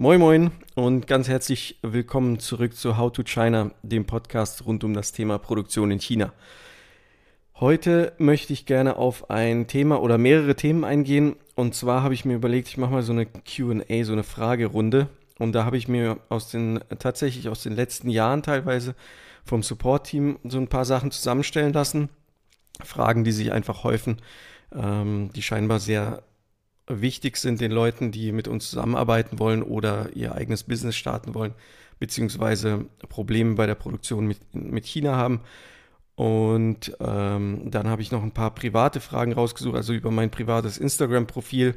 Moin Moin und ganz herzlich willkommen zurück zu How to China, dem Podcast rund um das Thema Produktion in China. Heute möchte ich gerne auf ein Thema oder mehrere Themen eingehen. Und zwar habe ich mir überlegt, ich mache mal so eine QA, so eine Fragerunde. Und da habe ich mir aus den, tatsächlich aus den letzten Jahren teilweise vom Support-Team so ein paar Sachen zusammenstellen lassen. Fragen, die sich einfach häufen, ähm, die scheinbar sehr wichtig sind den Leuten, die mit uns zusammenarbeiten wollen oder ihr eigenes Business starten wollen, beziehungsweise Probleme bei der Produktion mit, mit China haben. Und ähm, dann habe ich noch ein paar private Fragen rausgesucht, also über mein privates Instagram-Profil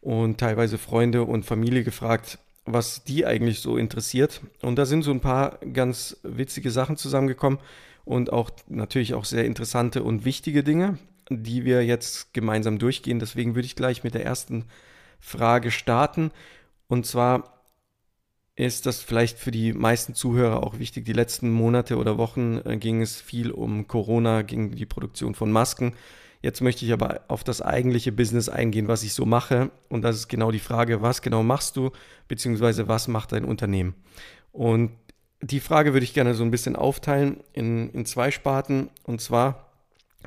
und teilweise Freunde und Familie gefragt, was die eigentlich so interessiert. Und da sind so ein paar ganz witzige Sachen zusammengekommen und auch natürlich auch sehr interessante und wichtige Dinge die wir jetzt gemeinsam durchgehen. Deswegen würde ich gleich mit der ersten Frage starten. Und zwar ist das vielleicht für die meisten Zuhörer auch wichtig. Die letzten Monate oder Wochen äh, ging es viel um Corona, ging die Produktion von Masken. Jetzt möchte ich aber auf das eigentliche Business eingehen, was ich so mache. Und das ist genau die Frage, was genau machst du, beziehungsweise was macht dein Unternehmen? Und die Frage würde ich gerne so ein bisschen aufteilen in, in zwei Sparten. Und zwar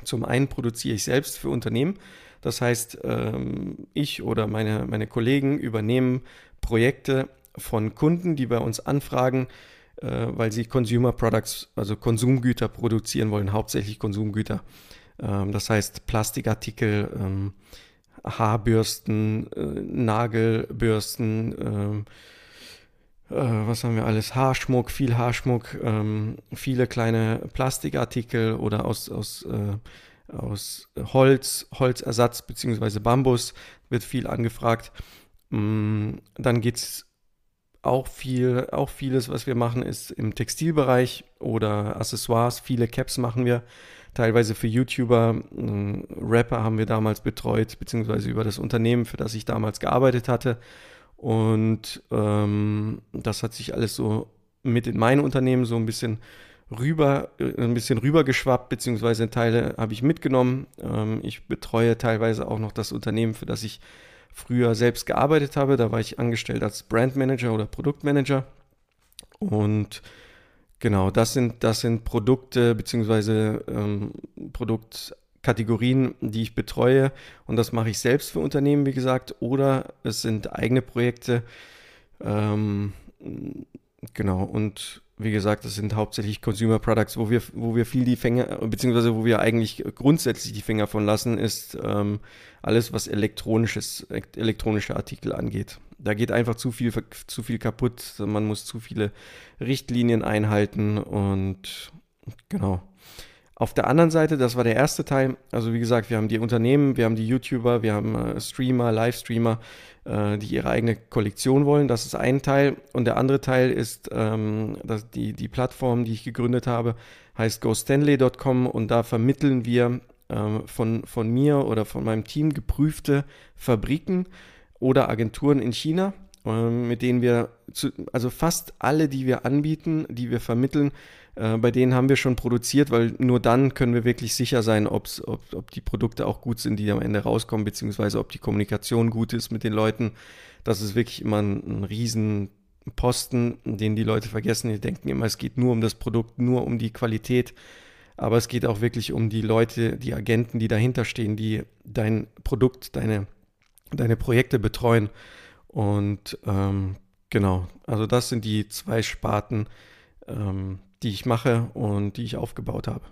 zum einen produziere ich selbst für Unternehmen. Das heißt, ähm, ich oder meine, meine Kollegen übernehmen Projekte von Kunden, die bei uns anfragen, äh, weil sie Consumer Products, also Konsumgüter produzieren wollen, hauptsächlich Konsumgüter. Ähm, das heißt Plastikartikel, ähm, Haarbürsten, äh, Nagelbürsten, was haben wir alles? Haarschmuck, viel Haarschmuck, ähm, viele kleine Plastikartikel oder aus, aus, äh, aus Holz, Holzersatz bzw. Bambus wird viel angefragt. Mm, dann geht es auch viel, auch vieles, was wir machen, ist im Textilbereich oder Accessoires. Viele Caps machen wir, teilweise für YouTuber. Mm, Rapper haben wir damals betreut, beziehungsweise über das Unternehmen, für das ich damals gearbeitet hatte. Und ähm, das hat sich alles so mit in mein Unternehmen so ein bisschen rüber, äh, ein bisschen rübergeschwappt, beziehungsweise Teile habe ich mitgenommen. Ähm, ich betreue teilweise auch noch das Unternehmen, für das ich früher selbst gearbeitet habe. Da war ich angestellt als Brandmanager oder Produktmanager. Und genau, das sind, das sind Produkte beziehungsweise ähm, Produkt, Kategorien, die ich betreue. Und das mache ich selbst für Unternehmen, wie gesagt. Oder es sind eigene Projekte. Ähm, genau. Und wie gesagt, das sind hauptsächlich Consumer Products, wo wir, wo wir viel die Finger, beziehungsweise wo wir eigentlich grundsätzlich die Finger von lassen, ist ähm, alles, was elektronisches, elektronische Artikel angeht. Da geht einfach zu viel, zu viel kaputt. Man muss zu viele Richtlinien einhalten und genau. Auf der anderen Seite, das war der erste Teil, also wie gesagt, wir haben die Unternehmen, wir haben die YouTuber, wir haben äh, Streamer, Livestreamer, äh, die ihre eigene Kollektion wollen. Das ist ein Teil. Und der andere Teil ist ähm, das, die, die Plattform, die ich gegründet habe, heißt gostanley.com und da vermitteln wir äh, von, von mir oder von meinem Team geprüfte Fabriken oder Agenturen in China ähm, mit denen wir, zu, also fast alle, die wir anbieten, die wir vermitteln, äh, bei denen haben wir schon produziert, weil nur dann können wir wirklich sicher sein, ob, ob die Produkte auch gut sind, die am Ende rauskommen, beziehungsweise ob die Kommunikation gut ist mit den Leuten. Das ist wirklich immer ein, ein riesen Posten, den die Leute vergessen. Die denken immer, es geht nur um das Produkt, nur um die Qualität. Aber es geht auch wirklich um die Leute, die Agenten, die dahinter stehen, die dein Produkt, deine, deine Projekte betreuen. Und ähm, genau, also das sind die zwei Sparten, ähm, die ich mache und die ich aufgebaut habe.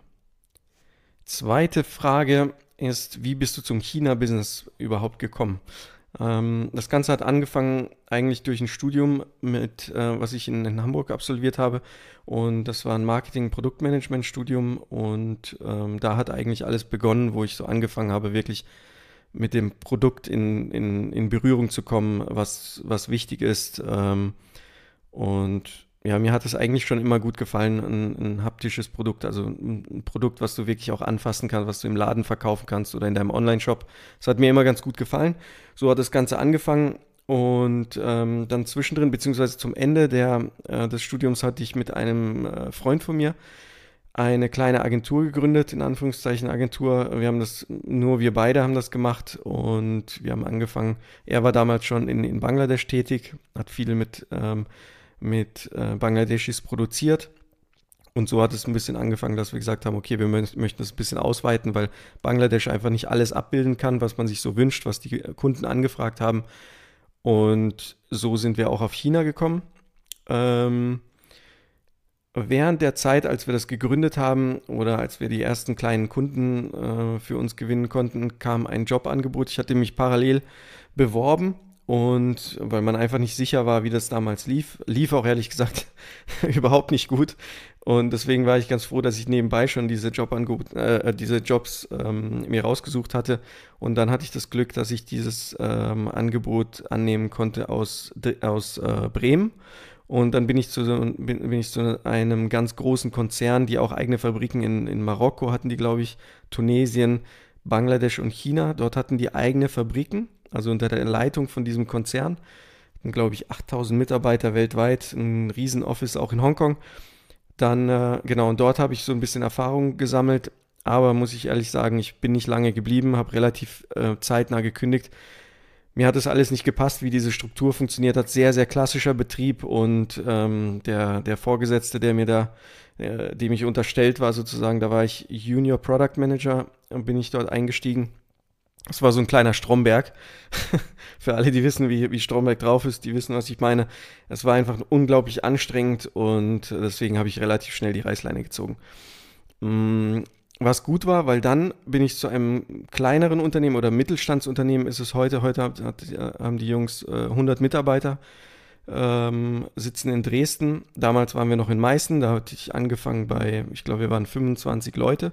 Zweite Frage ist, wie bist du zum China-Business überhaupt gekommen? Ähm, das Ganze hat angefangen eigentlich durch ein Studium, mit, äh, was ich in, in, Hamburg absolviert habe. Und das war ein Marketing-Produktmanagement-Studium. Und ähm, da hat eigentlich alles begonnen, wo ich so angefangen habe, wirklich mit dem Produkt in, in, in Berührung zu kommen, was, was wichtig ist. Ähm, und ja, mir hat es eigentlich schon immer gut gefallen, ein, ein haptisches Produkt, also ein, ein, Produkt, was du wirklich auch anfassen kannst, was du im Laden verkaufen kannst oder in deinem Online-Shop. Das hat mir immer ganz gut gefallen. So hat das Ganze angefangen und ähm, dann zwischendrin, beziehungsweise zum Ende der, äh, des Studiums hatte ich mit einem äh, Freund von mir eine kleine Agentur gegründet, in Anführungszeichen Agentur. Wir haben das, nur wir beide haben das gemacht und wir haben angefangen. Er war damals schon in, in Bangladesch tätig, hat viel mit, ähm, mit äh, Bangladeschis produziert. Und so hat es ein bisschen angefangen, dass wir gesagt haben, okay, wir möchten das ein bisschen ausweiten, weil Bangladesch einfach nicht alles abbilden kann, was man sich so wünscht, was die Kunden angefragt haben. Und so sind wir auch auf China gekommen. Ähm, während der Zeit, als wir das gegründet haben oder als wir die ersten kleinen Kunden äh, für uns gewinnen konnten, kam ein Jobangebot. Ich hatte mich parallel beworben und weil man einfach nicht sicher war, wie das damals lief, lief auch ehrlich gesagt überhaupt nicht gut. Und deswegen war ich ganz froh, dass ich nebenbei schon diese, Jobangebot, äh, diese Jobs ähm, mir rausgesucht hatte. Und dann hatte ich das Glück, dass ich dieses ähm, Angebot annehmen konnte aus, aus äh, Bremen. Und dann bin ich, zu, bin, bin, ich zu einem ganz großen Konzern, die auch eigene Fabriken in, in Marokko hatten, die, glaube ich, Tunesien, Bangladesch und China. Dort hatten die eigene Fabriken, also unter der Leitung von diesem Konzern. Glaube ich, 8000 Mitarbeiter weltweit, ein Riesenoffice auch in Hongkong. Dann, äh, genau, und dort habe ich so ein bisschen Erfahrung gesammelt, aber muss ich ehrlich sagen, ich bin nicht lange geblieben, habe relativ äh, zeitnah gekündigt. Mir hat das alles nicht gepasst, wie diese Struktur funktioniert hat. Sehr, sehr klassischer Betrieb und ähm, der, der Vorgesetzte, der mir da, äh, dem ich unterstellt war sozusagen, da war ich Junior Product Manager und bin ich dort eingestiegen. Es war so ein kleiner Stromberg. Für alle, die wissen, wie, wie Stromberg drauf ist, die wissen, was ich meine. Es war einfach unglaublich anstrengend und deswegen habe ich relativ schnell die Reißleine gezogen. Mm, was gut war, weil dann bin ich zu einem kleineren Unternehmen oder Mittelstandsunternehmen ist es heute. Heute hat, hat, haben die Jungs äh, 100 Mitarbeiter, ähm, sitzen in Dresden. Damals waren wir noch in Meißen, da hatte ich angefangen bei, ich glaube, wir waren 25 Leute.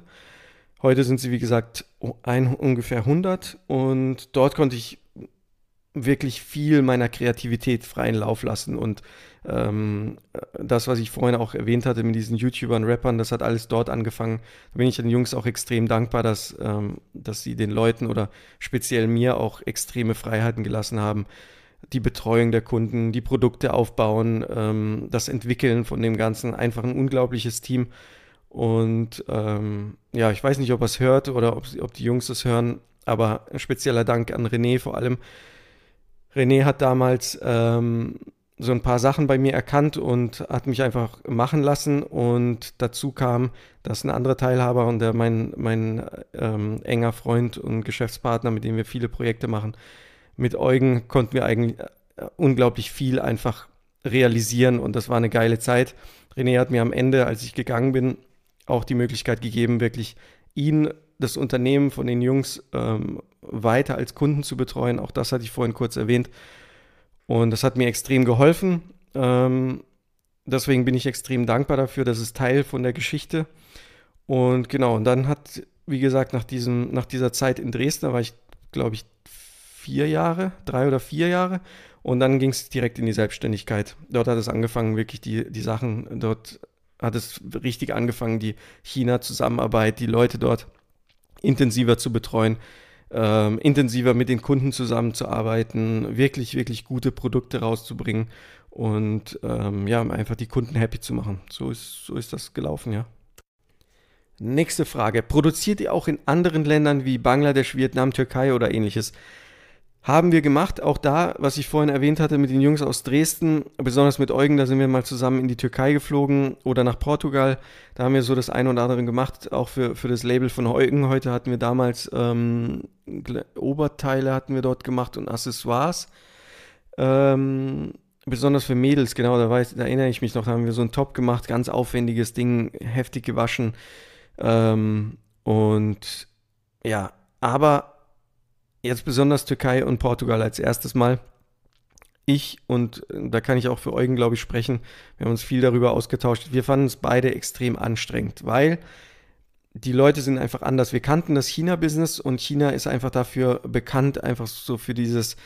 Heute sind sie, wie gesagt, ein, ungefähr 100 und dort konnte ich wirklich viel meiner Kreativität freien Lauf lassen und ähm, das, was ich vorhin auch erwähnt hatte mit diesen YouTubern, Rappern, das hat alles dort angefangen. Da bin ich den Jungs auch extrem dankbar, dass, ähm, dass sie den Leuten oder speziell mir auch extreme Freiheiten gelassen haben. Die Betreuung der Kunden, die Produkte aufbauen, ähm, das Entwickeln von dem Ganzen, einfach ein unglaubliches Team. Und ähm, ja, ich weiß nicht, ob er es hört oder ob, ob die Jungs es hören, aber ein spezieller Dank an René vor allem. René hat damals ähm, so ein paar Sachen bei mir erkannt und hat mich einfach machen lassen. Und dazu kam, dass ein anderer Teilhaber und der mein, mein ähm, enger Freund und Geschäftspartner, mit dem wir viele Projekte machen, mit Eugen konnten wir eigentlich äh, unglaublich viel einfach realisieren und das war eine geile Zeit. René hat mir am Ende, als ich gegangen bin, auch die Möglichkeit gegeben, wirklich ihn, das Unternehmen von den Jungs ähm, weiter als Kunden zu betreuen. Auch das hatte ich vorhin kurz erwähnt. Und das hat mir extrem geholfen. Ähm, deswegen bin ich extrem dankbar dafür. Das ist Teil von der Geschichte. Und genau, und dann hat, wie gesagt, nach, diesem, nach dieser Zeit in Dresden, da war ich, glaube ich, vier Jahre, drei oder vier Jahre. Und dann ging es direkt in die Selbstständigkeit. Dort hat es angefangen, wirklich die, die Sachen dort hat es richtig angefangen, die China-Zusammenarbeit, die Leute dort intensiver zu betreuen, ähm, intensiver mit den Kunden zusammenzuarbeiten, wirklich, wirklich gute Produkte rauszubringen und ähm, ja, einfach die Kunden happy zu machen. So ist, so ist das gelaufen, ja. Nächste Frage. Produziert ihr auch in anderen Ländern wie Bangladesch, Vietnam, Türkei oder ähnliches? Haben wir gemacht, auch da, was ich vorhin erwähnt hatte mit den Jungs aus Dresden, besonders mit Eugen, da sind wir mal zusammen in die Türkei geflogen oder nach Portugal. Da haben wir so das eine oder andere gemacht, auch für, für das Label von Eugen. Heute hatten wir damals ähm, Oberteile hatten wir dort gemacht und Accessoires. Ähm, besonders für Mädels, genau, da, weiß, da erinnere ich mich noch, da haben wir so einen Top gemacht, ganz aufwendiges Ding, heftig gewaschen. Ähm, und ja, aber jetzt besonders Türkei und Portugal als erstes Mal. Ich und da kann ich auch für Eugen, glaube ich, sprechen. Wir haben uns viel darüber ausgetauscht. Wir fanden es beide extrem anstrengend, weil die Leute sind einfach anders. Wir kannten das China-Business und China ist einfach dafür bekannt, einfach so für dieses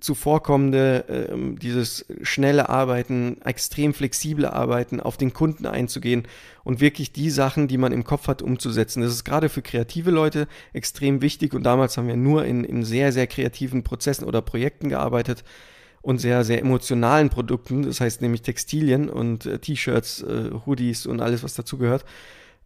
zuvorkommende, äh, dieses schnelle Arbeiten, extrem flexible Arbeiten, auf den Kunden einzugehen und wirklich die Sachen, die man im Kopf hat, umzusetzen. Das ist gerade für kreative Leute extrem wichtig und damals haben wir nur in, in sehr, sehr kreativen Prozessen oder Projekten gearbeitet und sehr, sehr emotionalen Produkten, das heißt nämlich Textilien und äh, T-Shirts, äh, Hoodies und alles, was dazugehört.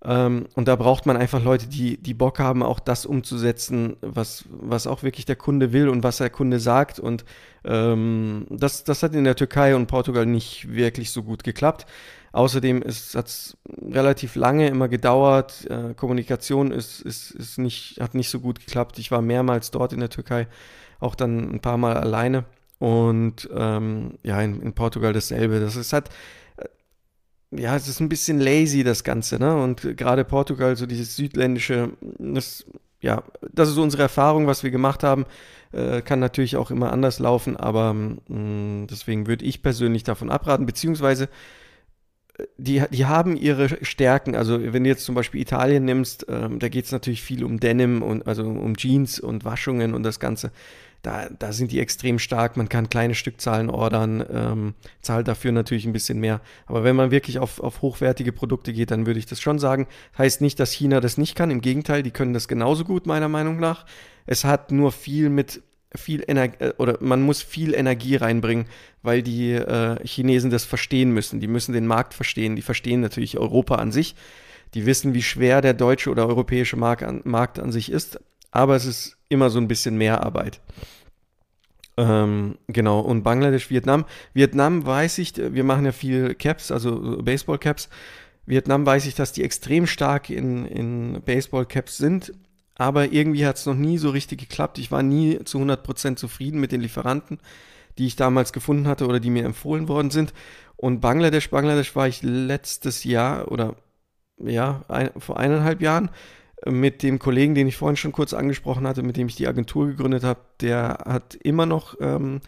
Ähm, und da braucht man einfach Leute, die, die Bock haben, auch das umzusetzen, was, was auch wirklich der Kunde will und was der Kunde sagt. Und ähm, das, das hat in der Türkei und Portugal nicht wirklich so gut geklappt. Außerdem hat es relativ lange immer gedauert. Äh, Kommunikation ist, ist, ist nicht, hat nicht so gut geklappt. Ich war mehrmals dort in der Türkei, auch dann ein paar Mal alleine. Und ähm, ja, in, in, Portugal dasselbe. Das ist halt, ja, es ist ein bisschen lazy, das Ganze, ne? Und gerade Portugal, so dieses südländische, das, ja, das ist unsere Erfahrung, was wir gemacht haben. Äh, kann natürlich auch immer anders laufen, aber mh, mm, deswegen würde ich persönlich davon abraten, beziehungsweise die, die haben ihre Stärken. Also wenn du jetzt zum Beispiel Italien nimmst, ähm, da geht es natürlich viel um Denim und also um Jeans und Waschungen und das Ganze. Da, da sind die extrem stark. Man kann kleine Stückzahlen ordern, ähm, zahlt dafür natürlich ein bisschen mehr. Aber wenn man wirklich auf, auf hochwertige Produkte geht, dann würde ich das schon sagen. Heißt nicht, dass China das nicht kann. Im Gegenteil, die können das genauso gut, meiner Meinung nach. Es hat nur viel mit viel Energie äh, oder man muss viel Energie reinbringen, weil die äh, Chinesen das verstehen müssen. Die müssen den Markt verstehen. Die verstehen natürlich Europa an sich. Die wissen, wie schwer der deutsche oder europäische Markt an, Markt an sich ist. Aber es ist immer so ein bisschen mehr Arbeit. Ähm, genau. Und Bangladesch, Vietnam. Vietnam weiß ich, wir machen ja viel Caps, also Baseball-Caps. Vietnam weiß ich, dass die extrem stark in, in Baseball-Caps sind aber irgendwie hat es noch nie so richtig geklappt. Ich war nie zu 100% zufrieden mit den Lieferanten, die ich damals gefunden hatte oder die mir empfohlen worden sind. Und Bangladesch, Bangladesch war ich letztes Jahr oder ja, ein, vor eineinhalb Jahren mit dem Kollegen, den ich vorhin schon kurz angesprochen hatte, mit dem ich die Agentur gegründet habe. Der hat immer noch ähm,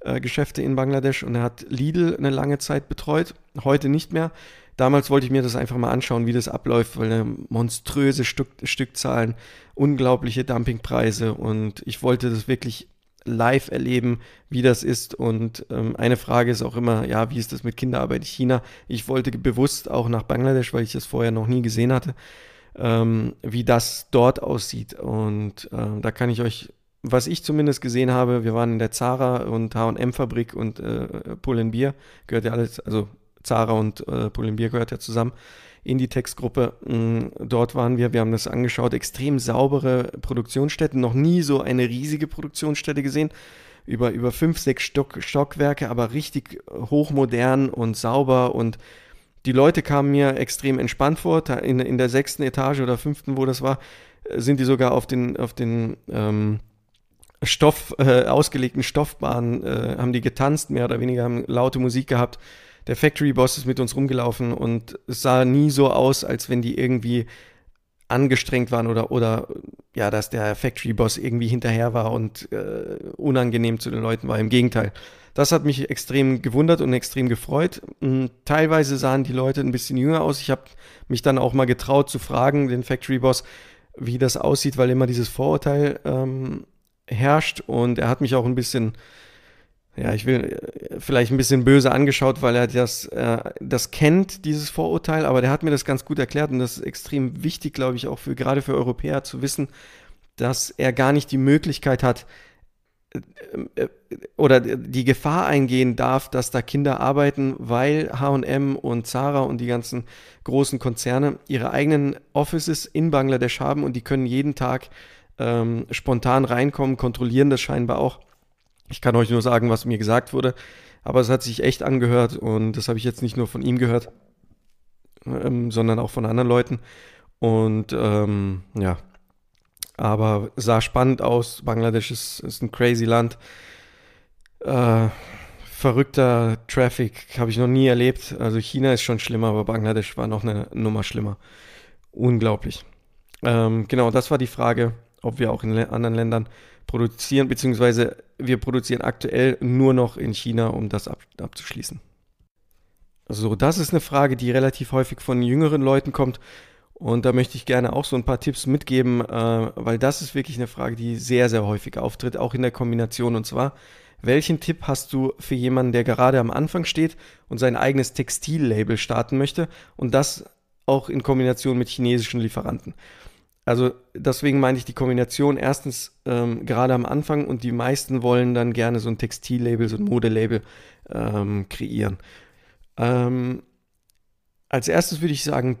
äh, Geschäfte in Bangladesch und er hat Lidl eine lange Zeit betreut, heute nicht mehr. Damals wollte ich mir das einfach mal anschauen, wie das abläuft, weil eine monströse Stück, Stückzahlen, unglaubliche Dumpingpreise und ich wollte das wirklich live erleben, wie das ist. Und ähm, eine Frage ist auch immer, ja, wie ist das mit Kinderarbeit in China? Ich wollte bewusst auch nach Bangladesch, weil ich das vorher noch nie gesehen hatte, ähm, wie das dort aussieht. Und äh, da kann ich euch, was ich zumindest gesehen habe, wir waren in der Zara und H&M-Fabrik und äh, Pull&Beer, gehört ja alles, also Zara und äh, Pull&Beer gehört ja zusammen in die Textgruppe. Mm, dort waren wir, wir haben das angeschaut, extrem saubere Produktionsstätten, noch nie so eine riesige Produktionsstätte gesehen. Über, über fünf, sechs Stock, Stockwerke, aber richtig hochmodern und sauber und die Leute kamen mir extrem entspannt vor. In, in der sechsten Etage oder fünften, wo das war, äh, sind die sogar auf den, auf den ähm, Stoff, äh, ausgelegten Stoffbahnen, äh, haben die getanzt, mehr oder weniger, haben laute Musik gehabt der Factory Boss ist mit uns rumgelaufen und es sah nie so aus, als wenn die irgendwie angestrengt waren oder, oder ja, dass der Factory Boss irgendwie hinterher war und äh, unangenehm zu den Leuten war. Im Gegenteil. Das hat mich extrem gewundert und extrem gefreut. Hm, teilweise sahen die Leute ein bisschen jünger aus. Ich habe mich dann auch mal getraut zu fragen, den Factory Boss, wie das aussieht, weil immer dieses Vorurteil ähm, herrscht. Und er hat mich auch ein bisschen ja, ich will äh, vielleicht ein bisschen böse angeschaut, weil er das, äh, das kennt, dieses Vorurteil, aber der hat mir das ganz gut erklärt und das ist extrem wichtig, glaube ich, auch für gerade für Europäer zu wissen, dass er gar nicht die Möglichkeit hat äh, äh oder die Gefahr eingehen darf, dass da Kinder arbeiten, weil HM und Zara und die ganzen großen Konzerne ihre eigenen Offices in Bangladesch haben und die können jeden Tag ähm, spontan reinkommen, kontrollieren das scheinbar auch ich kann euch nur sagen, was mir gesagt wurde, aber es hat sich echt angehört und das habe ich jetzt nicht nur von ihm gehört, ähm, sondern auch von anderen Leuten. Und ähm, ja, aber sah spannend aus. Bangladesch ist, ist ein crazy Land. Äh, verrückter Traffic habe ich noch nie erlebt. Also China ist schon schlimmer, aber Bangladesch war noch eine Nummer schlimmer. Unglaublich. Ähm, genau, das war die Frage, ob wir auch in anderen Ländern produzieren, beziehungsweise wir produzieren aktuell nur noch in China, um das ab, abzuschließen. So, das ist eine Frage, die relativ häufig von jüngeren Leuten kommt. Und da möchte ich gerne auch so ein paar Tipps mitgeben, äh, weil das ist wirklich eine Frage, die sehr, sehr häufig auftritt, auch in der Kombination. Und zwar, welchen Tipp hast du für jemanden, der gerade am Anfang steht und sein eigenes Textillabel starten möchte und das auch in Kombination mit chinesischen Lieferanten? Also deswegen meine ich die Kombination erstens ähm, gerade am Anfang und die meisten wollen dann gerne so ein Textillabel, so ein Modelabel ähm, kreieren. Ähm, als erstes würde ich sagen,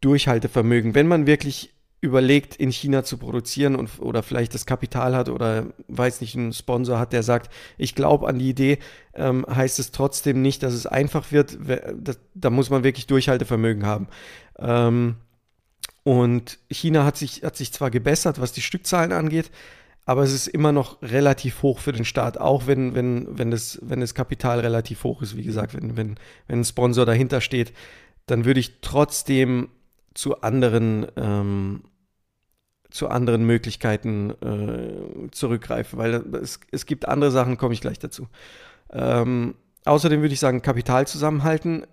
Durchhaltevermögen. Wenn man wirklich überlegt, in China zu produzieren und, oder vielleicht das Kapital hat oder weiß nicht, einen Sponsor hat, der sagt, ich glaube an die Idee, ähm, heißt es trotzdem nicht, dass es einfach wird. Das, da muss man wirklich Durchhaltevermögen haben. Ähm, und China hat sich, hat sich zwar gebessert, was die Stückzahlen angeht, aber es ist immer noch relativ hoch für den Staat, auch wenn, wenn, wenn, das, wenn das Kapital relativ hoch ist. Wie gesagt, wenn, wenn, wenn ein Sponsor dahinter steht, dann würde ich trotzdem zu anderen, ähm, zu anderen Möglichkeiten äh, zurückgreifen, weil es, es gibt andere Sachen, komme ich gleich dazu. Ähm, außerdem würde ich sagen, Kapital zusammenhalten.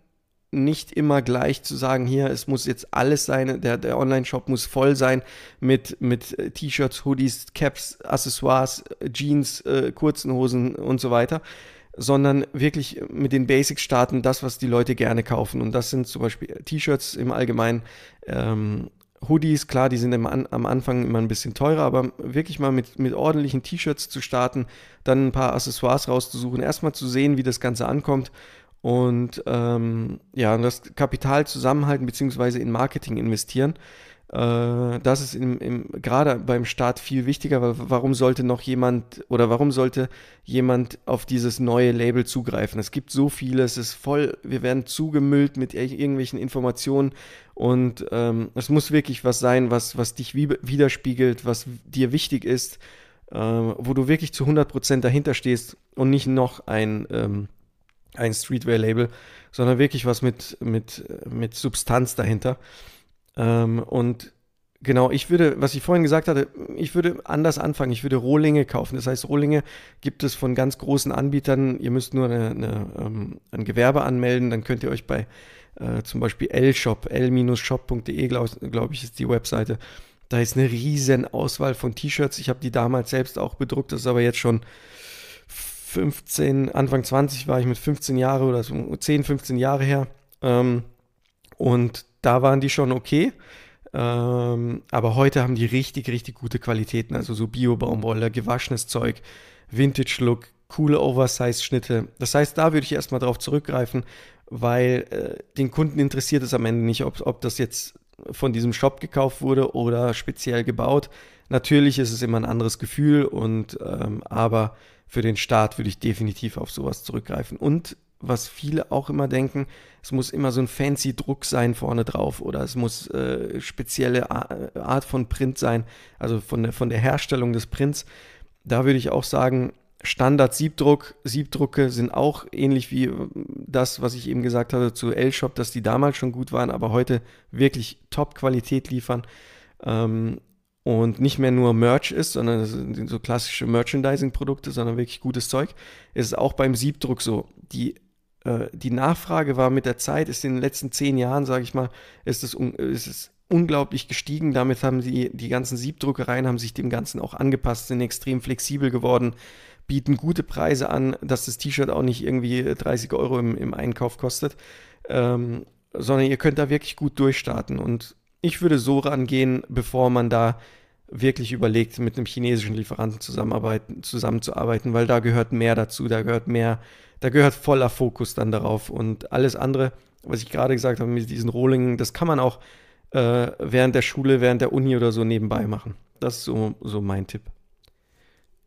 Nicht immer gleich zu sagen, hier, es muss jetzt alles sein, der, der Online-Shop muss voll sein mit, mit äh, T-Shirts, Hoodies, Caps, Accessoires, Jeans, äh, kurzen Hosen und so weiter sondern wirklich mit den Basics starten, das, was die Leute gerne kaufen. Und das sind zum Beispiel T-Shirts im Allgemeinen, ähm, Hoodies, klar, die sind am, am Anfang immer ein bisschen teurer, aber wirklich mal mit, mit ordentlichen T-Shirts zu starten, dann ein paar Accessoires rauszusuchen, erstmal zu sehen, wie das Ganze ankommt und ähm, ja, das Kapital zusammenhalten bzw. in Marketing investieren. Äh, das ist im, im, gerade beim Start viel wichtiger, weil warum sollte noch jemand oder warum sollte jemand auf dieses neue Label zugreifen? Es gibt so viele, es ist voll, wir werden zugemüllt mit irgendwelchen Informationen und ähm, es muss wirklich was sein, was, was dich widerspiegelt, was dir wichtig ist, äh, wo du wirklich zu 100% dahinter stehst und nicht noch ein, ähm, ein Streetwear-Label, sondern wirklich was mit, mit, mit Substanz dahinter. Ähm, und genau, ich würde, was ich vorhin gesagt hatte, ich würde anders anfangen. Ich würde Rohlinge kaufen. Das heißt, Rohlinge gibt es von ganz großen Anbietern. Ihr müsst nur eine, eine, ähm, ein Gewerbe anmelden, dann könnt ihr euch bei äh, zum Beispiel L-Shop, l-shop.de, glaube glaub ich, ist die Webseite. Da ist eine riesen Auswahl von T-Shirts. Ich habe die damals selbst auch bedruckt, das ist aber jetzt schon 15, Anfang 20 war ich mit 15 Jahre oder so 10, 15 Jahre her. Ähm, und da waren die schon okay. Ähm, aber heute haben die richtig, richtig gute Qualitäten. Also so Bio-Baumwolle, gewaschenes Zeug, Vintage-Look, coole Oversize-Schnitte. Das heißt, da würde ich erstmal drauf zurückgreifen, weil äh, den Kunden interessiert es am Ende nicht, ob, ob das jetzt von diesem Shop gekauft wurde oder speziell gebaut. Natürlich ist es immer ein anderes Gefühl und ähm, aber für den Start würde ich definitiv auf sowas zurückgreifen. Und was viele auch immer denken, es muss immer so ein fancy Druck sein vorne drauf oder es muss äh, spezielle Art von Print sein, also von der, von der Herstellung des Prints. Da würde ich auch sagen, Standard Siebdruck, Siebdrucke sind auch ähnlich wie äh, das, was ich eben gesagt hatte zu L-Shop, dass die damals schon gut waren, aber heute wirklich Top-Qualität liefern. Ähm, und nicht mehr nur Merch ist, sondern so klassische Merchandising-Produkte, sondern wirklich gutes Zeug, ist es auch beim Siebdruck so. Die äh, die Nachfrage war mit der Zeit, ist in den letzten zehn Jahren, sage ich mal, ist es, ist es unglaublich gestiegen. Damit haben die, die ganzen Siebdruckereien haben sich dem Ganzen auch angepasst, sind extrem flexibel geworden, bieten gute Preise an, dass das T-Shirt auch nicht irgendwie 30 Euro im, im Einkauf kostet, ähm, sondern ihr könnt da wirklich gut durchstarten. Und ich würde so rangehen, bevor man da wirklich überlegt, mit einem chinesischen Lieferanten zusammenarbeiten, zusammenzuarbeiten, weil da gehört mehr dazu, da gehört mehr da gehört voller Fokus dann darauf. Und alles andere, was ich gerade gesagt habe mit diesen Rohlingen, das kann man auch äh, während der Schule, während der Uni oder so nebenbei machen. Das ist so, so mein Tipp.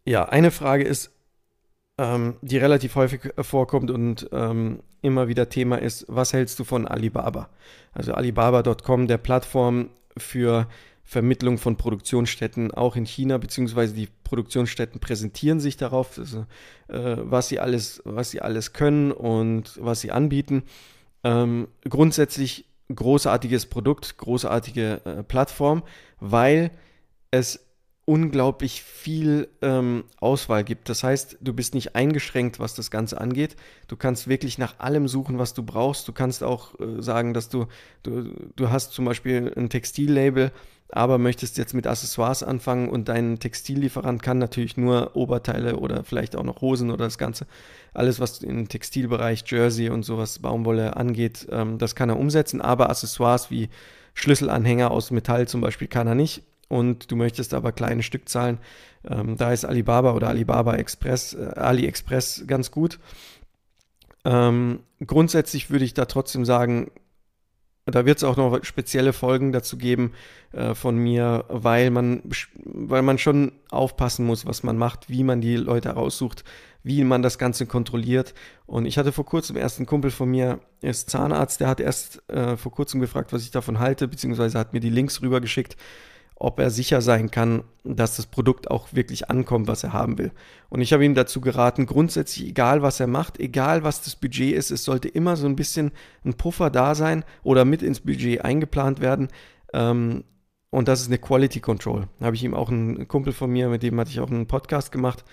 Ja, eine Frage ist, ähm, die relativ häufig vorkommt und ähm, immer wieder Thema ist, was hältst du von Alibaba? Also Alibaba.com, der Plattform für Vermittlung von Produktionsstätten auch in China, beziehungsweise die Produktionsstätten präsentieren sich darauf, also, äh, was, sie alles, was sie alles können und was sie anbieten. Ähm, grundsätzlich großartiges Produkt, großartige äh, Plattform, weil es unglaublich viel ähm, Auswahl gibt. Das heißt, du bist nicht eingeschränkt, was das Ganze angeht. Du kannst wirklich nach allem suchen, was du brauchst. Du kannst auch äh, sagen, dass du, du, du hast zum Beispiel ein Textillabel, aber möchtest jetzt mit Accessoires anfangen und dein Textillieferant kann natürlich nur Oberteile oder vielleicht auch noch Hosen oder das Ganze. Alles, was im Textilbereich, Jersey und sowas, Baumwolle angeht, ähm, das kann er umsetzen, aber Accessoires wie Schlüsselanhänger aus Metall zum Beispiel kann er nicht. Und du möchtest aber kleine Stückzahlen, ähm, da ist Alibaba oder Alibaba Express, äh, AliExpress ganz gut. Ähm, grundsätzlich würde ich da trotzdem sagen, da wird es auch noch spezielle Folgen dazu geben äh, von mir, weil man, weil man schon aufpassen muss, was man macht, wie man die Leute raussucht, wie man das Ganze kontrolliert. Und ich hatte vor kurzem erst einen Kumpel von mir, er ist Zahnarzt, der hat erst äh, vor kurzem gefragt, was ich davon halte, beziehungsweise hat mir die Links rübergeschickt ob er sicher sein kann, dass das Produkt auch wirklich ankommt, was er haben will. Und ich habe ihm dazu geraten, grundsätzlich, egal was er macht, egal was das Budget ist, es sollte immer so ein bisschen ein Puffer da sein oder mit ins Budget eingeplant werden. Ähm, und das ist eine Quality Control. Da habe ich ihm auch einen Kumpel von mir, mit dem hatte ich auch einen Podcast gemacht.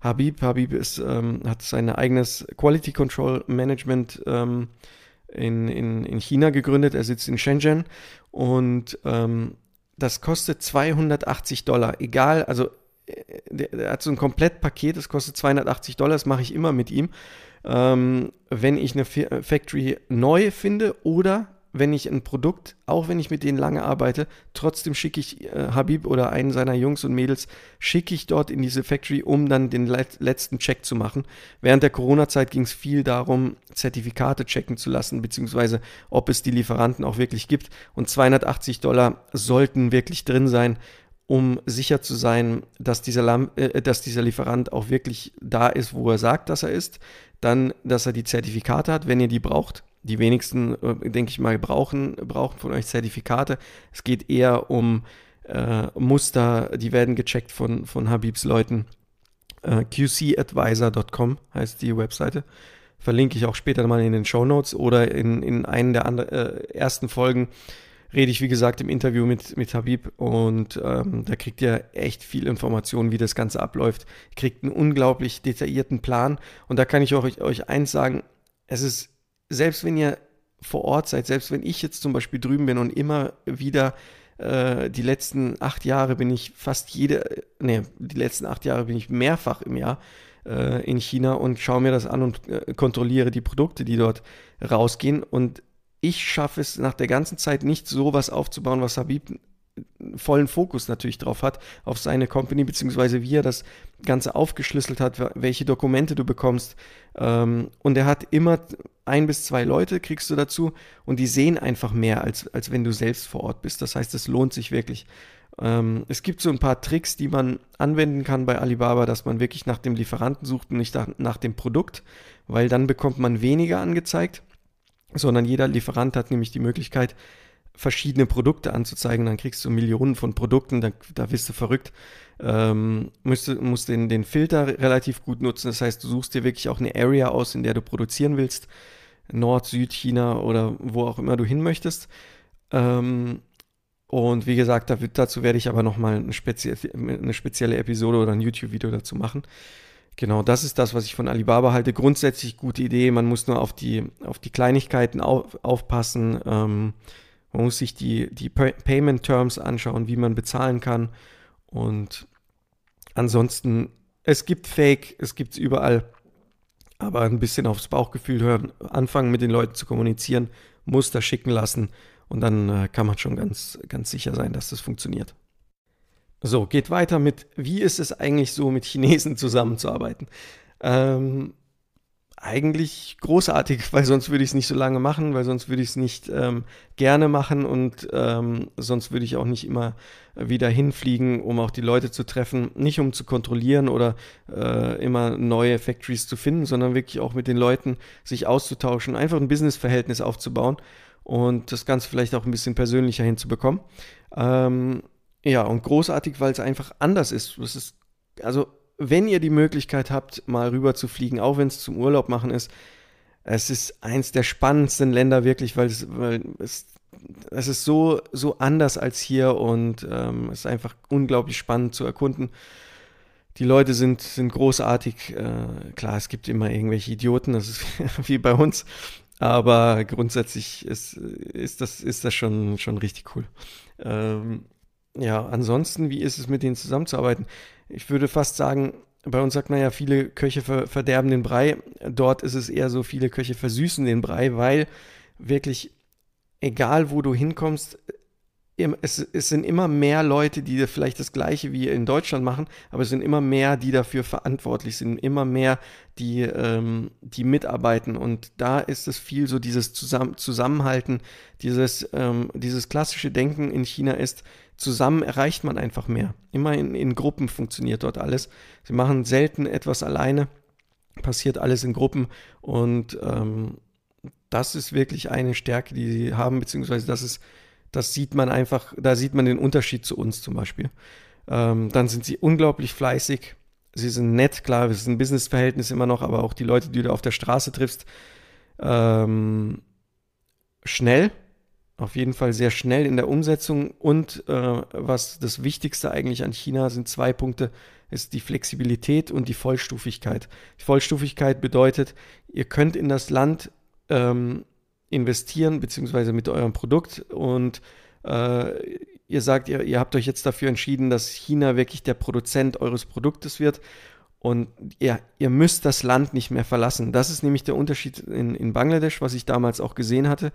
Habib, Habib ist, ähm, hat sein eigenes Quality Control Management ähm, in, in, in China gegründet. Er sitzt in Shenzhen und ähm, das kostet 280 Dollar. Egal, also der, der, hat so ein Komplettpaket, das kostet 280 Dollar, das mache ich immer mit ihm. Ähm, wenn ich eine Factory neu finde oder wenn ich ein Produkt, auch wenn ich mit denen lange arbeite, trotzdem schicke ich äh, Habib oder einen seiner Jungs und Mädels, schicke ich dort in diese Factory, um dann den le letzten Check zu machen. Während der Corona-Zeit ging es viel darum, Zertifikate checken zu lassen, beziehungsweise ob es die Lieferanten auch wirklich gibt. Und 280 Dollar sollten wirklich drin sein, um sicher zu sein, dass dieser, Lam äh, dass dieser Lieferant auch wirklich da ist, wo er sagt, dass er ist. Dann, dass er die Zertifikate hat, wenn ihr die braucht die wenigsten, äh, denke ich mal, brauchen, brauchen von euch Zertifikate. Es geht eher um äh, Muster, die werden gecheckt von, von Habibs Leuten. Äh, QCadvisor.com heißt die Webseite. Verlinke ich auch später mal in den Show Notes oder in, in einen der andre, äh, ersten Folgen rede ich, wie gesagt, im Interview mit, mit Habib und ähm, da kriegt ihr echt viel Informationen, wie das Ganze abläuft. Ihr kriegt einen unglaublich detaillierten Plan und da kann ich euch, euch eins sagen, es ist selbst wenn ihr vor Ort seid, selbst wenn ich jetzt zum Beispiel drüben bin und immer wieder äh, die letzten acht Jahre bin ich fast jede, nee, die letzten acht Jahre bin ich mehrfach im Jahr äh, in China und schaue mir das an und äh, kontrolliere die Produkte, die dort rausgehen. Und ich schaffe es nach der ganzen Zeit nicht, sowas aufzubauen, was Habib vollen Fokus natürlich drauf hat, auf seine Company, beziehungsweise wie er das Ganze aufgeschlüsselt hat, welche Dokumente du bekommst. Ähm, und er hat immer ein bis zwei Leute, kriegst du dazu, und die sehen einfach mehr, als, als wenn du selbst vor Ort bist. Das heißt, es lohnt sich wirklich. Ähm, es gibt so ein paar Tricks, die man anwenden kann bei Alibaba, dass man wirklich nach dem Lieferanten sucht und nicht nach dem Produkt, weil dann bekommt man weniger angezeigt, sondern jeder Lieferant hat nämlich die Möglichkeit, verschiedene Produkte anzuzeigen, dann kriegst du Millionen von Produkten, da, da wirst du verrückt. Ähm, musst, musst den, den Filter relativ gut nutzen, das heißt, du suchst dir wirklich auch eine Area aus, in der du produzieren willst, Nord, Süd, China oder wo auch immer du hin möchtest. Ähm, und wie gesagt, dazu werde ich aber nochmal eine, spezie eine spezielle Episode oder ein YouTube-Video dazu machen. Genau, das ist das, was ich von Alibaba halte. Grundsätzlich gute Idee, man muss nur auf die, auf die Kleinigkeiten auf, aufpassen. Ähm, man muss sich die, die Payment Terms anschauen, wie man bezahlen kann. Und ansonsten, es gibt Fake, es gibt es überall. Aber ein bisschen aufs Bauchgefühl hören, anfangen mit den Leuten zu kommunizieren, Muster schicken lassen und dann äh, kann man schon ganz, ganz sicher sein, dass das funktioniert. So, geht weiter mit, wie ist es eigentlich so, mit Chinesen zusammenzuarbeiten? Ähm, eigentlich großartig, weil sonst würde ich es nicht so lange machen, weil sonst würde ich es nicht ähm, gerne machen und ähm, sonst würde ich auch nicht immer wieder hinfliegen, um auch die Leute zu treffen, nicht um zu kontrollieren oder äh, immer neue Factories zu finden, sondern wirklich auch mit den Leuten sich auszutauschen, einfach ein Businessverhältnis aufzubauen und das Ganze vielleicht auch ein bisschen persönlicher hinzubekommen. Ähm, ja, und großartig, weil es einfach anders ist. Es ist also wenn ihr die Möglichkeit habt, mal rüber zu fliegen, auch wenn es zum Urlaub machen ist, es ist eins der spannendsten Länder wirklich, weil es, weil es, es ist so, so anders als hier und ähm, es ist einfach unglaublich spannend zu erkunden. Die Leute sind, sind großartig. Äh, klar, es gibt immer irgendwelche Idioten, das ist wie bei uns. Aber grundsätzlich ist, ist, das, ist das schon, schon richtig cool. Ähm, ja, ansonsten, wie ist es mit denen zusammenzuarbeiten? Ich würde fast sagen, bei uns sagt man ja, viele Köche ver verderben den Brei. Dort ist es eher so, viele Köche versüßen den Brei, weil wirklich, egal wo du hinkommst, es, es, sind immer mehr Leute, die vielleicht das Gleiche wie in Deutschland machen, aber es sind immer mehr, die dafür verantwortlich sind, immer mehr, die, ähm, die mitarbeiten. Und da ist es viel so dieses Zusammen Zusammenhalten, dieses, ähm, dieses klassische Denken in China ist, zusammen erreicht man einfach mehr. Immer in, in Gruppen funktioniert dort alles. Sie machen selten etwas alleine, passiert alles in Gruppen und ähm, das ist wirklich eine Stärke, die sie haben, beziehungsweise das ist das sieht man einfach, da sieht man den Unterschied zu uns zum Beispiel. Ähm, dann sind sie unglaublich fleißig. Sie sind nett, klar, es ist ein Businessverhältnis immer noch, aber auch die Leute, die du auf der Straße triffst, ähm, schnell, auf jeden Fall sehr schnell in der Umsetzung. Und äh, was das Wichtigste eigentlich an China sind zwei Punkte, ist die Flexibilität und die Vollstufigkeit. Die Vollstufigkeit bedeutet, ihr könnt in das Land ähm, investieren, beziehungsweise mit eurem Produkt und äh, ihr sagt, ihr, ihr habt euch jetzt dafür entschieden, dass China wirklich der Produzent eures Produktes wird und ihr, ihr müsst das Land nicht mehr verlassen. Das ist nämlich der Unterschied in, in Bangladesch, was ich damals auch gesehen hatte.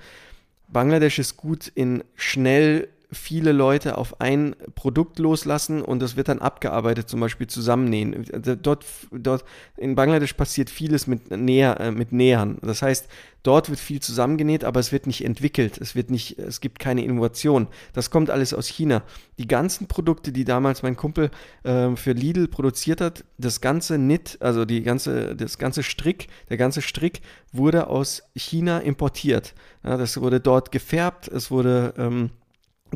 Bangladesch ist gut in schnell viele Leute auf ein Produkt loslassen und das wird dann abgearbeitet, zum Beispiel zusammennähen. Dort, dort in Bangladesch passiert vieles mit, Näher, äh, mit Nähern. Das heißt, dort wird viel zusammengenäht, aber es wird nicht entwickelt. Es wird nicht, es gibt keine Innovation. Das kommt alles aus China. Die ganzen Produkte, die damals mein Kumpel äh, für Lidl produziert hat, das ganze Knit, also die ganze, das ganze Strick, der ganze Strick wurde aus China importiert. Ja, das wurde dort gefärbt, es wurde ähm,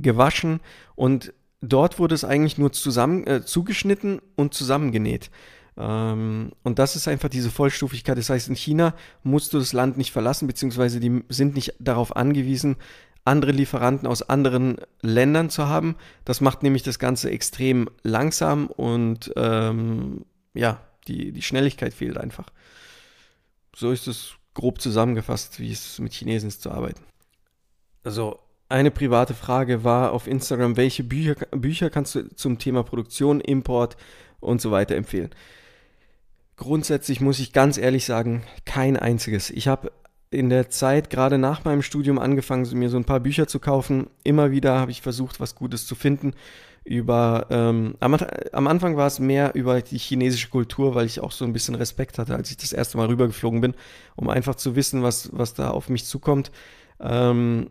gewaschen und dort wurde es eigentlich nur zusammen, äh, zugeschnitten und zusammengenäht. Ähm, und das ist einfach diese Vollstufigkeit. Das heißt, in China musst du das Land nicht verlassen, beziehungsweise die sind nicht darauf angewiesen, andere Lieferanten aus anderen Ländern zu haben. Das macht nämlich das Ganze extrem langsam und ähm, ja, die, die Schnelligkeit fehlt einfach. So ist es grob zusammengefasst, wie es mit Chinesen ist zu arbeiten. Also eine private Frage war auf Instagram, welche Bücher, Bücher kannst du zum Thema Produktion, Import und so weiter empfehlen? Grundsätzlich muss ich ganz ehrlich sagen, kein einziges. Ich habe in der Zeit, gerade nach meinem Studium, angefangen, mir so ein paar Bücher zu kaufen. Immer wieder habe ich versucht, was Gutes zu finden. Über, ähm, am, am, Anfang war es mehr über die chinesische Kultur, weil ich auch so ein bisschen Respekt hatte, als ich das erste Mal rübergeflogen bin, um einfach zu wissen, was, was da auf mich zukommt. Ähm,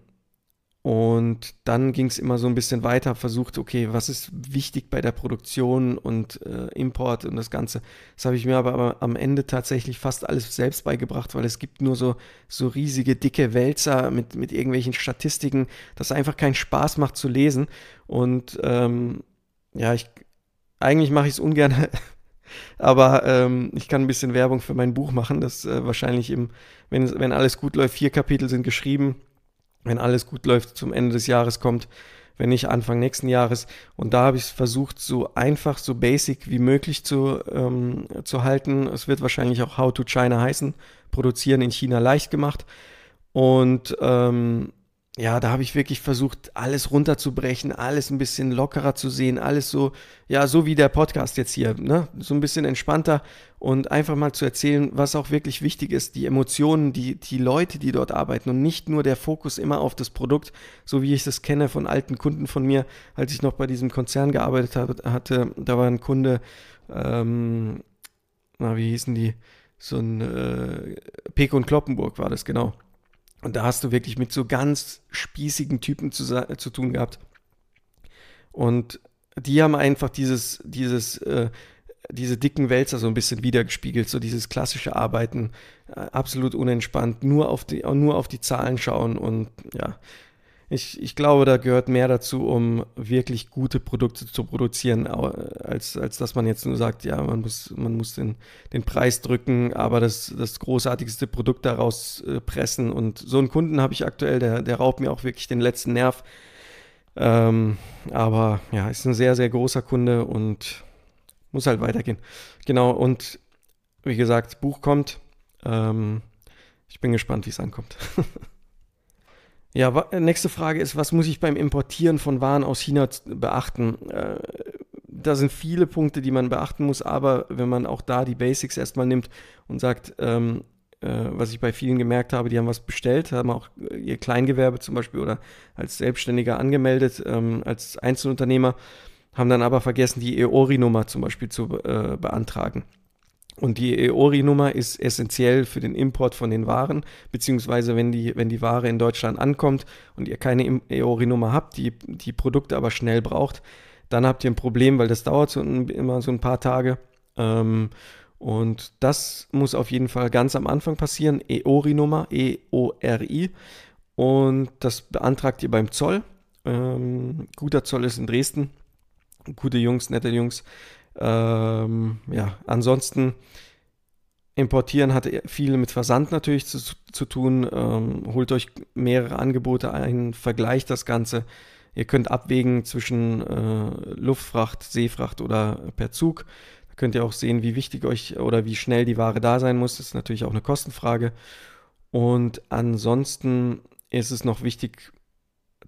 und dann ging es immer so ein bisschen weiter, versucht, okay, was ist wichtig bei der Produktion und äh, Import und das Ganze. Das habe ich mir aber am Ende tatsächlich fast alles selbst beigebracht, weil es gibt nur so, so riesige, dicke Wälzer mit, mit irgendwelchen Statistiken, das einfach keinen Spaß macht zu lesen. Und ähm, ja, ich eigentlich mache ich es ungern, aber ähm, ich kann ein bisschen Werbung für mein Buch machen, das äh, wahrscheinlich im, wenn, wenn alles gut läuft, vier Kapitel sind geschrieben wenn alles gut läuft, zum Ende des Jahres kommt, wenn nicht Anfang nächsten Jahres. Und da habe ich es versucht, so einfach, so basic wie möglich zu, ähm, zu halten. Es wird wahrscheinlich auch How to China heißen. Produzieren in China leicht gemacht. Und ähm, ja, da habe ich wirklich versucht, alles runterzubrechen, alles ein bisschen lockerer zu sehen, alles so, ja, so wie der Podcast jetzt hier, ne? So ein bisschen entspannter und einfach mal zu erzählen, was auch wirklich wichtig ist, die Emotionen, die, die Leute, die dort arbeiten und nicht nur der Fokus immer auf das Produkt, so wie ich das kenne von alten Kunden von mir, als ich noch bei diesem Konzern gearbeitet habe, hatte, da war ein Kunde, ähm, na, wie hießen die? So ein äh, Peke und Kloppenburg war das, genau und da hast du wirklich mit so ganz spießigen Typen zu, zu tun gehabt. Und die haben einfach dieses, dieses, äh, diese dicken Wälzer so ein bisschen wiedergespiegelt, so dieses klassische Arbeiten, äh, absolut unentspannt, nur auf die, nur auf die Zahlen schauen und ja, ich, ich glaube, da gehört mehr dazu, um wirklich gute Produkte zu produzieren, als, als dass man jetzt nur sagt, ja, man muss, man muss den, den Preis drücken, aber das, das großartigste Produkt daraus äh, pressen. Und so einen Kunden habe ich aktuell, der, der raubt mir auch wirklich den letzten Nerv. Ähm, aber ja, ist ein sehr, sehr großer Kunde und muss halt weitergehen. Genau, und wie gesagt, Buch kommt. Ähm, ich bin gespannt, wie es ankommt. Ja, nächste Frage ist, was muss ich beim Importieren von Waren aus China beachten? Äh, da sind viele Punkte, die man beachten muss, aber wenn man auch da die Basics erstmal nimmt und sagt, ähm, äh, was ich bei vielen gemerkt habe, die haben was bestellt, haben auch ihr Kleingewerbe zum Beispiel oder als Selbstständiger angemeldet, ähm, als Einzelunternehmer, haben dann aber vergessen, die EORI-Nummer zum Beispiel zu äh, beantragen. Und die EORI-Nummer ist essentiell für den Import von den Waren, beziehungsweise wenn die, wenn die Ware in Deutschland ankommt und ihr keine EORI-Nummer habt, die die Produkte aber schnell braucht, dann habt ihr ein Problem, weil das dauert so ein, immer so ein paar Tage. Ähm, und das muss auf jeden Fall ganz am Anfang passieren. EORI-Nummer, E-O-R-I. Und das beantragt ihr beim Zoll. Ähm, guter Zoll ist in Dresden. Gute Jungs, nette Jungs. Ähm, ja, ansonsten importieren hat viel mit Versand natürlich zu, zu tun. Ähm, holt euch mehrere Angebote ein, vergleicht das Ganze. Ihr könnt abwägen zwischen äh, Luftfracht, Seefracht oder per Zug. Da könnt ihr auch sehen, wie wichtig euch oder wie schnell die Ware da sein muss. Das ist natürlich auch eine Kostenfrage. Und ansonsten ist es noch wichtig,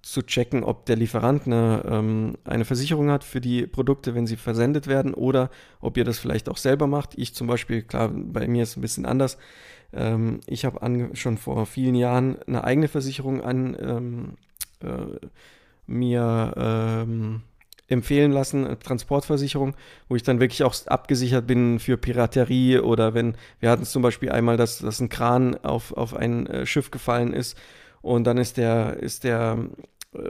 zu checken, ob der Lieferant eine, ähm, eine Versicherung hat für die Produkte, wenn sie versendet werden, oder ob ihr das vielleicht auch selber macht. Ich zum Beispiel, klar, bei mir ist es ein bisschen anders. Ähm, ich habe schon vor vielen Jahren eine eigene Versicherung an ähm, äh, mir ähm, empfehlen lassen, Transportversicherung, wo ich dann wirklich auch abgesichert bin für Piraterie oder wenn, wir hatten es zum Beispiel einmal, dass, dass ein Kran auf, auf ein äh, Schiff gefallen ist und dann ist der, ist der, äh,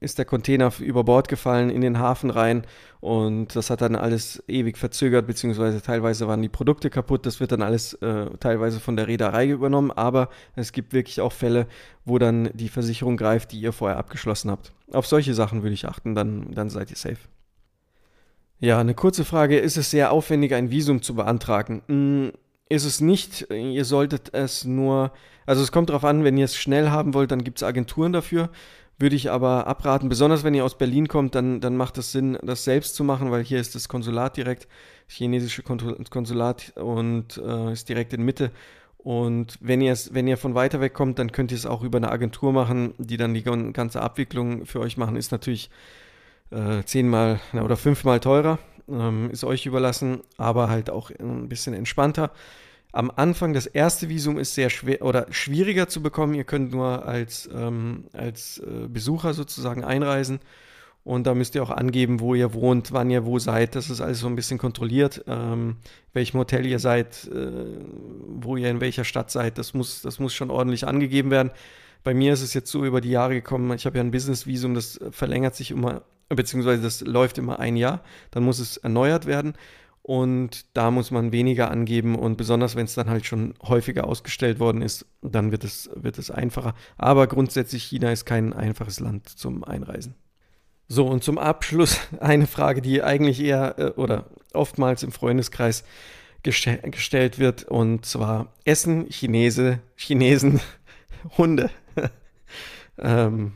ist der Container über Bord gefallen in den Hafen rein und das hat dann alles ewig verzögert, beziehungsweise teilweise waren die Produkte kaputt. Das wird dann alles äh, teilweise von der Reederei übernommen, aber es gibt wirklich auch Fälle, wo dann die Versicherung greift, die ihr vorher abgeschlossen habt. Auf solche Sachen würde ich achten, dann, dann seid ihr safe. Ja, eine kurze Frage. Ist es sehr aufwendig, ein Visum zu beantragen? Hm, ist es nicht. Ihr solltet es nur, also es kommt darauf an, wenn ihr es schnell haben wollt, dann gibt es Agenturen dafür. Würde ich aber abraten, besonders wenn ihr aus Berlin kommt, dann, dann macht es Sinn, das selbst zu machen, weil hier ist das Konsulat direkt, das chinesische Konsulat und äh, ist direkt in Mitte. Und wenn ihr, wenn ihr von weiter weg kommt, dann könnt ihr es auch über eine Agentur machen, die dann die ganze Abwicklung für euch machen. Ist natürlich äh, zehnmal oder fünfmal teurer ähm, ist euch überlassen, aber halt auch ein bisschen entspannter. Am Anfang das erste Visum ist sehr schwer oder schwieriger zu bekommen. Ihr könnt nur als, ähm, als äh, Besucher sozusagen einreisen. Und da müsst ihr auch angeben, wo ihr wohnt, wann ihr wo seid. Das ist alles so ein bisschen kontrolliert. Ähm, welchem Hotel ihr seid, äh, wo ihr in welcher Stadt seid. Das muss, das muss schon ordentlich angegeben werden. Bei mir ist es jetzt so über die Jahre gekommen. Ich habe ja ein Business-Visum, das verlängert sich immer beziehungsweise das läuft immer ein Jahr, dann muss es erneuert werden und da muss man weniger angeben und besonders wenn es dann halt schon häufiger ausgestellt worden ist, dann wird es, wird es einfacher. Aber grundsätzlich China ist kein einfaches Land zum Einreisen. So, und zum Abschluss eine Frage, die eigentlich eher äh, oder oftmals im Freundeskreis gestell, gestellt wird, und zwar Essen Chinese, Chinesen Hunde. ähm,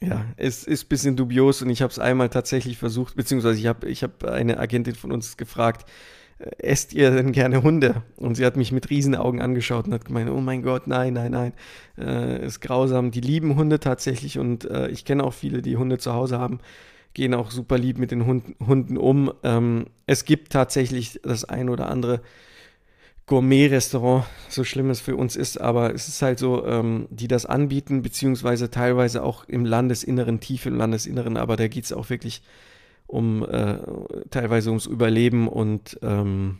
ja, es ist ein bisschen dubios und ich habe es einmal tatsächlich versucht, beziehungsweise ich habe ich hab eine Agentin von uns gefragt, äh, esst ihr denn gerne Hunde? Und sie hat mich mit Riesenaugen angeschaut und hat gemeint, oh mein Gott, nein, nein, nein, äh, ist grausam. Die lieben Hunde tatsächlich und äh, ich kenne auch viele, die Hunde zu Hause haben, gehen auch super lieb mit den Hunden, Hunden um. Ähm, es gibt tatsächlich das ein oder andere Gourmet-Restaurant, so schlimm es für uns ist, aber es ist halt so, ähm, die das anbieten, beziehungsweise teilweise auch im Landesinneren, tief im Landesinneren, aber da geht es auch wirklich um äh, teilweise ums Überleben und ähm,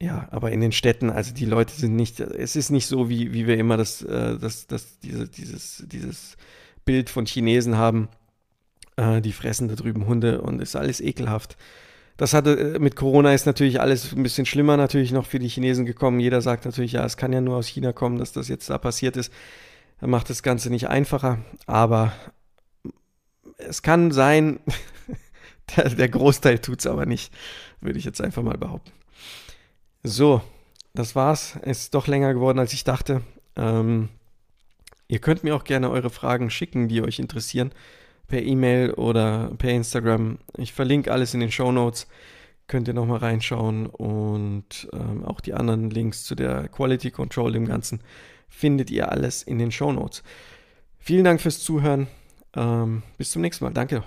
ja, aber in den Städten, also die Leute sind nicht, es ist nicht so, wie, wie wir immer das, äh, das, das, diese, dieses, dieses Bild von Chinesen haben. Äh, die fressen da drüben Hunde und ist alles ekelhaft. Das hatte äh, mit Corona ist natürlich alles ein bisschen schlimmer natürlich noch für die Chinesen gekommen. Jeder sagt natürlich, ja, es kann ja nur aus China kommen, dass das jetzt da passiert ist. Das macht das Ganze nicht einfacher, aber es kann sein, der, der Großteil tut es aber nicht, würde ich jetzt einfach mal behaupten. So, das war's. Ist doch länger geworden, als ich dachte. Ähm, ihr könnt mir auch gerne eure Fragen schicken, die euch interessieren per E-Mail oder per Instagram. Ich verlinke alles in den Show Notes. Könnt ihr nochmal reinschauen und ähm, auch die anderen Links zu der Quality Control im Ganzen findet ihr alles in den Show Notes. Vielen Dank fürs Zuhören. Ähm, bis zum nächsten Mal. Danke.